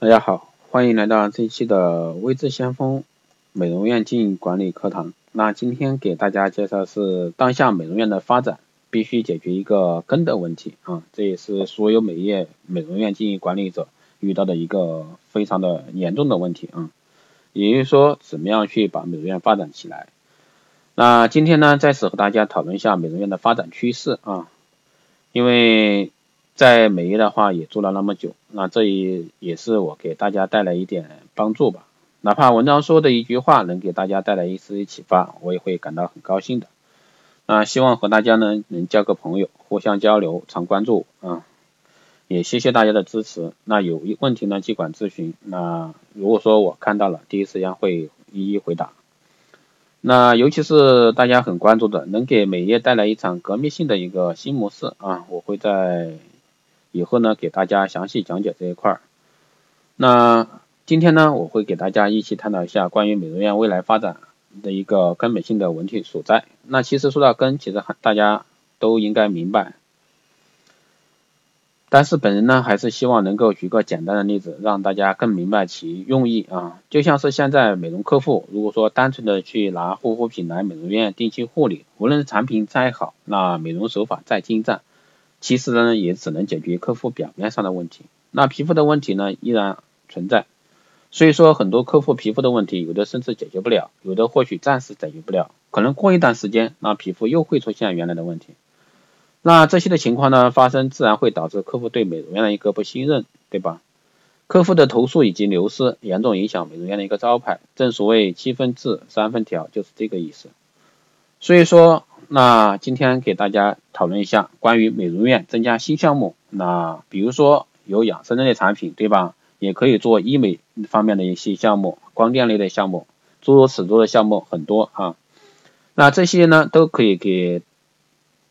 大家好，欢迎来到这一期的微智先锋美容院经营管理课堂。那今天给大家介绍是当下美容院的发展必须解决一个根的问题啊，这也是所有美业美容院经营管理者遇到的一个非常的严重的问题啊。也就是说，怎么样去把美容院发展起来？那今天呢，在此和大家讨论一下美容院的发展趋势啊，因为。在美业的话也做了那么久，那这也也是我给大家带来一点帮助吧。哪怕文章说的一句话能给大家带来一丝启发，我也会感到很高兴的。那希望和大家呢能交个朋友，互相交流，常关注啊。也谢谢大家的支持。那有问题呢尽管咨询。那如果说我看到了，第一时间会一一回答。那尤其是大家很关注的，能给美业带来一场革命性的一个新模式啊，我会在。以后呢，给大家详细讲解这一块儿。那今天呢，我会给大家一起探讨一下关于美容院未来发展的一个根本性的问题所在。那其实说到根，其实大家都应该明白。但是本人呢，还是希望能够举个简单的例子，让大家更明白其用意啊。就像是现在美容客户，如果说单纯的去拿护肤品来美容院定期护理，无论产品再好，那美容手法再精湛。其实呢，也只能解决客户表面上的问题，那皮肤的问题呢依然存在。所以说，很多客户皮肤的问题，有的甚至解决不了，有的或许暂时解决不了，可能过一段时间，那皮肤又会出现原来的问题。那这些的情况呢发生，自然会导致客户对美容院的一个不信任，对吧？客户的投诉以及流失，严重影响美容院的一个招牌。正所谓七分治，三分调，就是这个意思。所以说。那今天给大家讨论一下关于美容院增加新项目。那比如说有养生类的产品，对吧？也可以做医美方面的一些项目，光电类的项目，诸如此类的项目很多啊。那这些呢，都可以给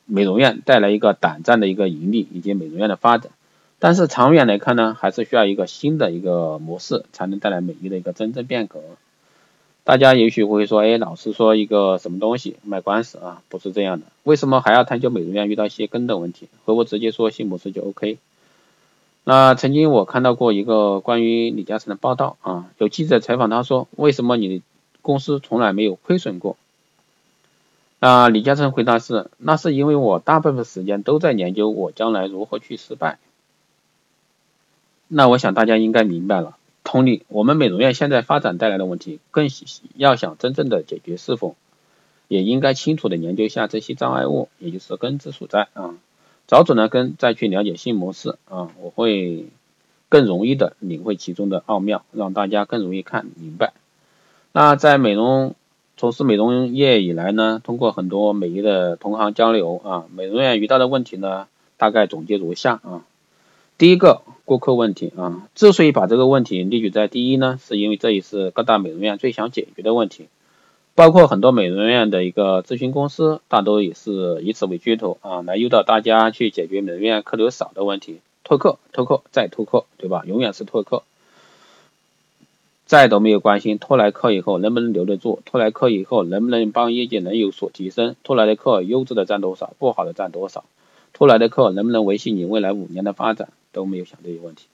美容院带来一个短暂的一个盈利以及美容院的发展。但是长远来看呢，还是需要一个新的一个模式，才能带来美丽的一个真正变革。大家也许会说，哎，老师说一个什么东西卖官司啊？不是这样的，为什么还要探究美容院遇到一些根的问题？和我直接说新模式就 OK。那曾经我看到过一个关于李嘉诚的报道啊，有记者采访他说，为什么你公司从来没有亏损过？那李嘉诚回答是，那是因为我大部分时间都在研究我将来如何去失败。那我想大家应该明白了。同理，我们美容院现在发展带来的问题，更要想真正的解决，是否也应该清楚的研究一下这些障碍物，也就是根之所在啊，找准了根，再去了解新模式啊，我会更容易的领会其中的奥妙，让大家更容易看明白。那在美容从事美容业以来呢，通过很多美业的同行交流啊，美容院遇到的问题呢，大概总结如下啊。第一个顾客问题啊，之所以把这个问题列举在第一呢，是因为这也是各大美容院最想解决的问题，包括很多美容院的一个咨询公司，大多也是以此为噱头啊，来诱导大家去解决美容院客流少的问题，拓客、拓客再拓客，对吧？永远是拓客，再都没有关心拓来客以后能不能留得住，拓来客以后能不能帮业绩能有所提升，拓来的客优质的占多少，不好的占多少，拓来的客能不能维系你未来五年的发展。都没有想这些问题。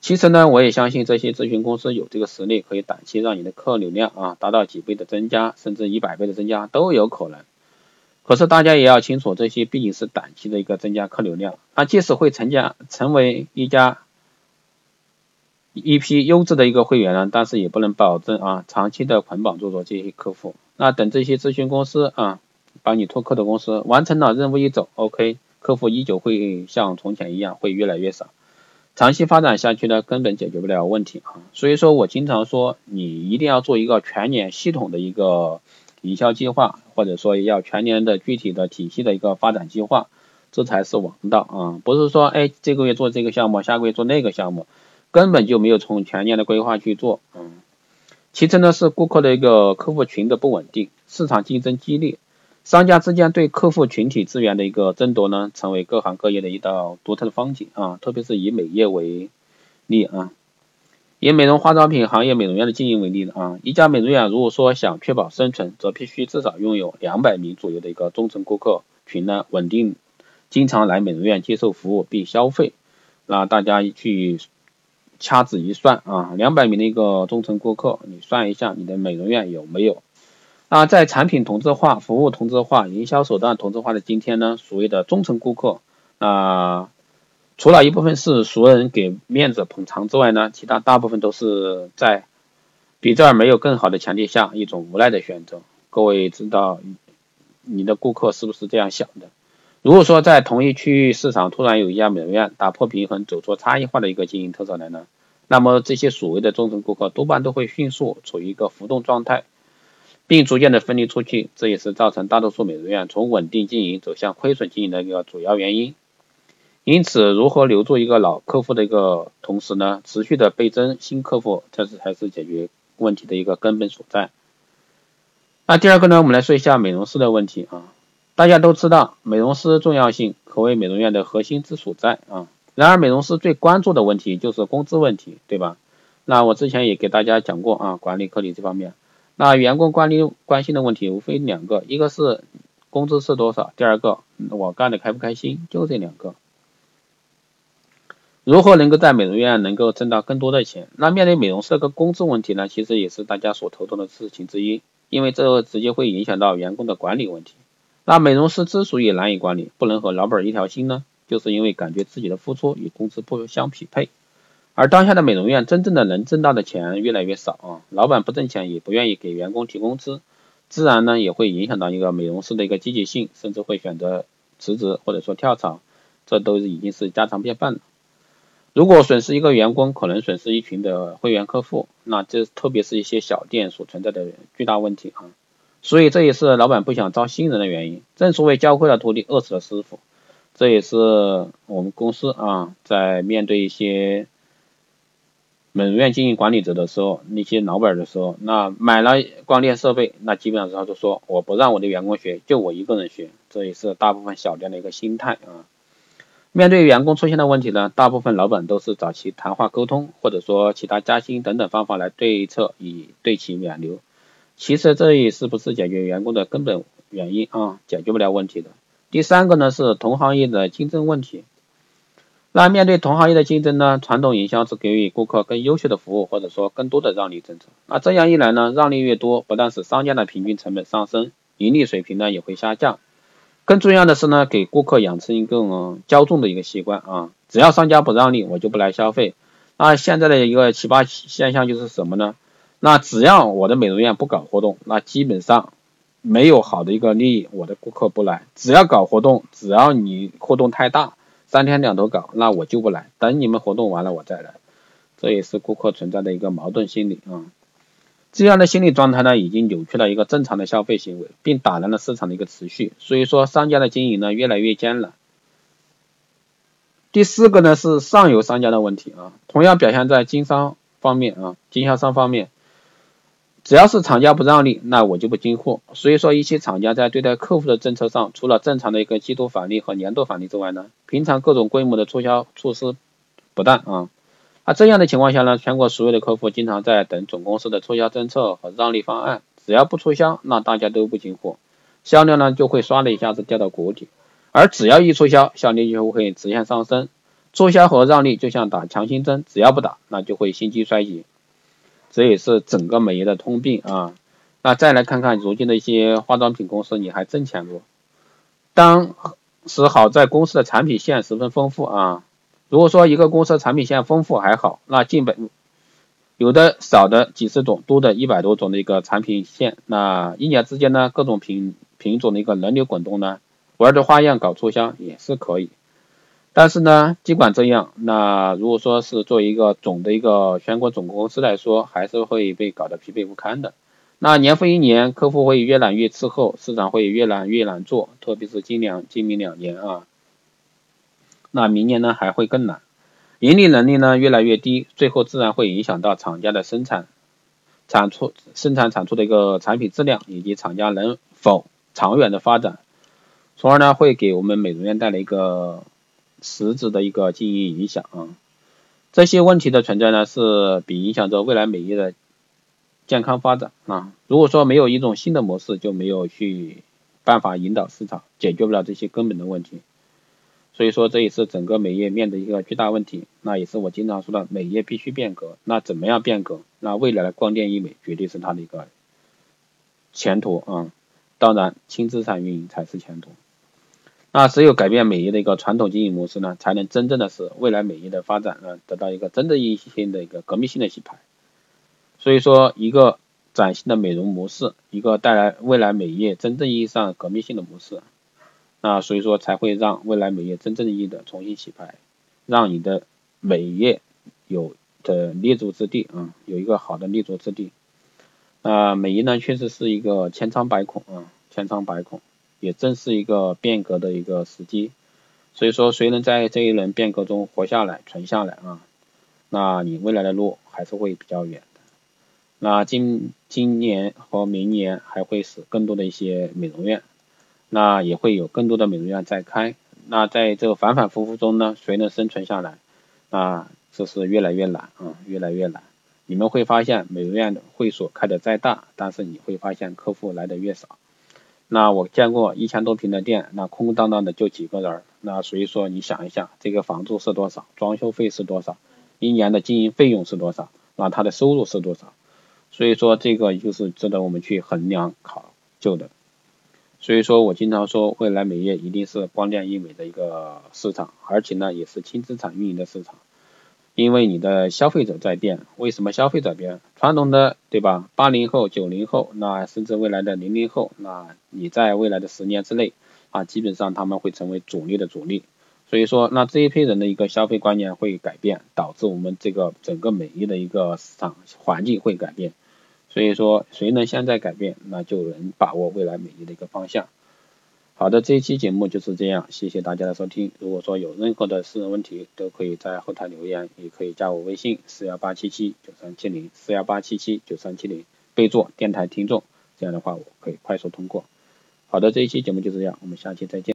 其实呢，我也相信这些咨询公司有这个实力，可以短期让你的客流量啊达到几倍的增加，甚至一百倍的增加都有可能。可是大家也要清楚，这些毕竟是短期的一个增加客流量，那即使会成家成为一家一批优质的一个会员呢，但是也不能保证啊长期的捆绑住着这些客户。那等这些咨询公司啊帮你拓客的公司完成了任务一走，OK。客户依旧会像从前一样，会越来越少。长期发展下去呢，根本解决不了问题啊。所以说我经常说，你一定要做一个全年系统的一个营销计划，或者说要全年的具体的体系的一个发展计划，这才是王道啊。不是说，哎，这个月做这个项目，下个月做那个项目，根本就没有从全年的规划去做。嗯。其次呢，是顾客的一个客户群的不稳定，市场竞争激烈。商家之间对客户群体资源的一个争夺呢，成为各行各业的一道独特的风景啊！特别是以美业为例啊，以美容化妆品行业美容院的经营为例的啊，一家美容院如果说想确保生存，则必须至少拥有两百名左右的一个忠诚顾客群呢，稳定经常来美容院接受服务并消费。那大家去掐指一算啊，两百名的一个忠诚顾客，你算一下你的美容院有没有？那在产品同质化、服务同质化、营销手段同质化的今天呢，所谓的忠诚顾客啊，除了一部分是熟人给面子捧场之外呢，其他大部分都是在比这儿没有更好的前提下一种无奈的选择。各位知道你的顾客是不是这样想的？如果说在同一区域市场突然有一家美容院打破平衡，走出差异化的一个经营特色来呢，那么这些所谓的忠诚顾客多半都会迅速处于一个浮动状态，并逐渐的分离出去，这也是造成大多数美容院从稳定经营走向亏损经营的一个主要原因。因此，如何留住一个老客户的一个同时呢，持续的倍增新客户，这是才是解决问题的一个根本所在。那第二个呢，我们来说一下美容师的问题啊。大家都知道美容师重要性，可谓美容院的核心之所在啊。然而，美容师最关注的问题就是工资问题，对吧？那我之前也给大家讲过啊，管理课里这方面。那员工管理关心的问题无非两个，一个是工资是多少，第二个我干的开不开心，就这两个。如何能够在美容院能够挣到更多的钱？那面对美容师个工资问题呢，其实也是大家所头痛的事情之一，因为这直接会影响到员工的管理问题。那美容师之所以难以管理，不能和老板一条心呢，就是因为感觉自己的付出与工资不相匹配。而当下的美容院真正的能挣到的钱越来越少啊，老板不挣钱也不愿意给员工提工资，自然呢也会影响到一个美容师的一个积极性，甚至会选择辞职或者说跳槽，这都已经是家常便饭了。如果损失一个员工，可能损失一群的会员客户，那这特别是一些小店所存在的巨大问题啊。所以这也是老板不想招新人的原因。正所谓教会了徒弟，饿死了师傅。这也是我们公司啊，在面对一些美容院经营管理者的时候，那些老板的时候，那买了光电设备，那基本上就说我不让我的员工学，就我一个人学。这也是大部分小店的一个心态啊。面对员工出现的问题呢，大部分老板都是找其谈话沟通，或者说其他加薪等等方法来对策，以对其挽留。其实这也是不是解决员工的根本原因啊，解决不了问题的。第三个呢是同行业的竞争问题。那面对同行业的竞争呢，传统营销是给予顾客更优秀的服务，或者说更多的让利政策。那这样一来呢，让利越多，不但是商家的平均成本上升，盈利水平呢也会下降。更重要的是呢，给顾客养成一个嗯骄纵的一个习惯啊，只要商家不让利，我就不来消费。那现在的一个奇葩现象就是什么呢？那只要我的美容院不搞活动，那基本上没有好的一个利益，我的顾客不来。只要搞活动，只要你活动太大，三天两头搞，那我就不来。等你们活动完了我再来，这也是顾客存在的一个矛盾心理啊。这样的心理状态呢，已经扭曲了一个正常的消费行为，并打乱了市场的一个持续。所以说，商家的经营呢越来越艰难。第四个呢是上游商家的问题啊，同样表现在经商方面啊，经销商方面。只要是厂家不让利，那我就不进货。所以说，一些厂家在对待客户的政策上，除了正常的一个季度返利和年度返利之外呢，平常各种规模的促销措施不断啊。那这样的情况下呢，全国所有的客户经常在等总公司的促销政策和让利方案。只要不促销，那大家都不进货，销量呢就会唰的一下子掉到谷底。而只要一促销，销量就会直线上升。促销和让利就像打强心针，只要不打，那就会心肌衰竭。这也是整个美业的通病啊。那再来看看如今的一些化妆品公司，你还挣钱不？当时好在公司的产品线十分丰富啊。如果说一个公司产品线丰富还好，那进本有的少的几十种，多的一百多种的一个产品线，那一年之间呢，各种品品种的一个轮流滚动呢，玩着花样搞促销也是可以。但是呢，尽管这样，那如果说是作为一个总的一个全国总公司来说，还是会被搞得疲惫不堪的。那年复一年，客户会越来越滞后，市场会越来越难做，特别是今两今明两年啊，那明年呢还会更难，盈利能力呢越来越低，最后自然会影响到厂家的生产产出、生产产出的一个产品质量，以及厂家能否长远的发展，从而呢会给我们美容院带来一个。实质的一个经营影响啊，这些问题的存在呢，是比影响着未来美业的健康发展啊。如果说没有一种新的模式，就没有去办法引导市场，解决不了这些根本的问题。所以说这也是整个美业面的一个巨大问题，那也是我经常说的美业必须变革。那怎么样变革？那未来的光电医美绝对是它的一个前途啊！当然，轻资产运营才是前途。那只有改变美业的一个传统经营模式呢，才能真正的使未来美业的发展呢得到一个真正意义性的一个革命性的洗牌。所以说，一个崭新的美容模式，一个带来未来美业真正意义上革命性的模式。那所以说才会让未来美业真正意义的重新洗牌，让你的美业有的立足之地啊，有一个好的立足之地。啊，美业呢确实是一个千疮百孔啊，千疮百孔，也正是一个变革的一个时机。所以说，谁能在这一轮变革中活下来、存下来啊，那你未来的路还是会比较远的。那今今年和明年还会使更多的一些美容院。那也会有更多的美容院在开，那在这个反反复复中呢，谁能生存下来？啊，这是越来越难啊，越来越难。你们会发现，美容院的会所开的再大，但是你会发现客户来的越少。那我见过一千多平的店，那空空荡荡的就几个人。那所以说，你想一下，这个房租是多少？装修费是多少？一年的经营费用是多少？那他的收入是多少？所以说，这个就是值得我们去衡量考究的。所以说我经常说，未来美业一定是光电医美的一个市场，而且呢也是轻资产运营的市场，因为你的消费者在变。为什么消费者变？传统的对吧？八零后、九零后，那甚至未来的零零后，那你在未来的十年之内啊，基本上他们会成为主力的主力。所以说，那这一批人的一个消费观念会改变，导致我们这个整个美业的一个市场环境会改变。所以说，谁能现在改变，那就能把握未来美业的一个方向。好的，这一期节目就是这样，谢谢大家的收听。如果说有任何的私人问题，都可以在后台留言，也可以加我微信四幺八七七九三七零四幺八七七九三七零，备注电台听众，这样的话我可以快速通过。好的，这一期节目就是这样，我们下期再见。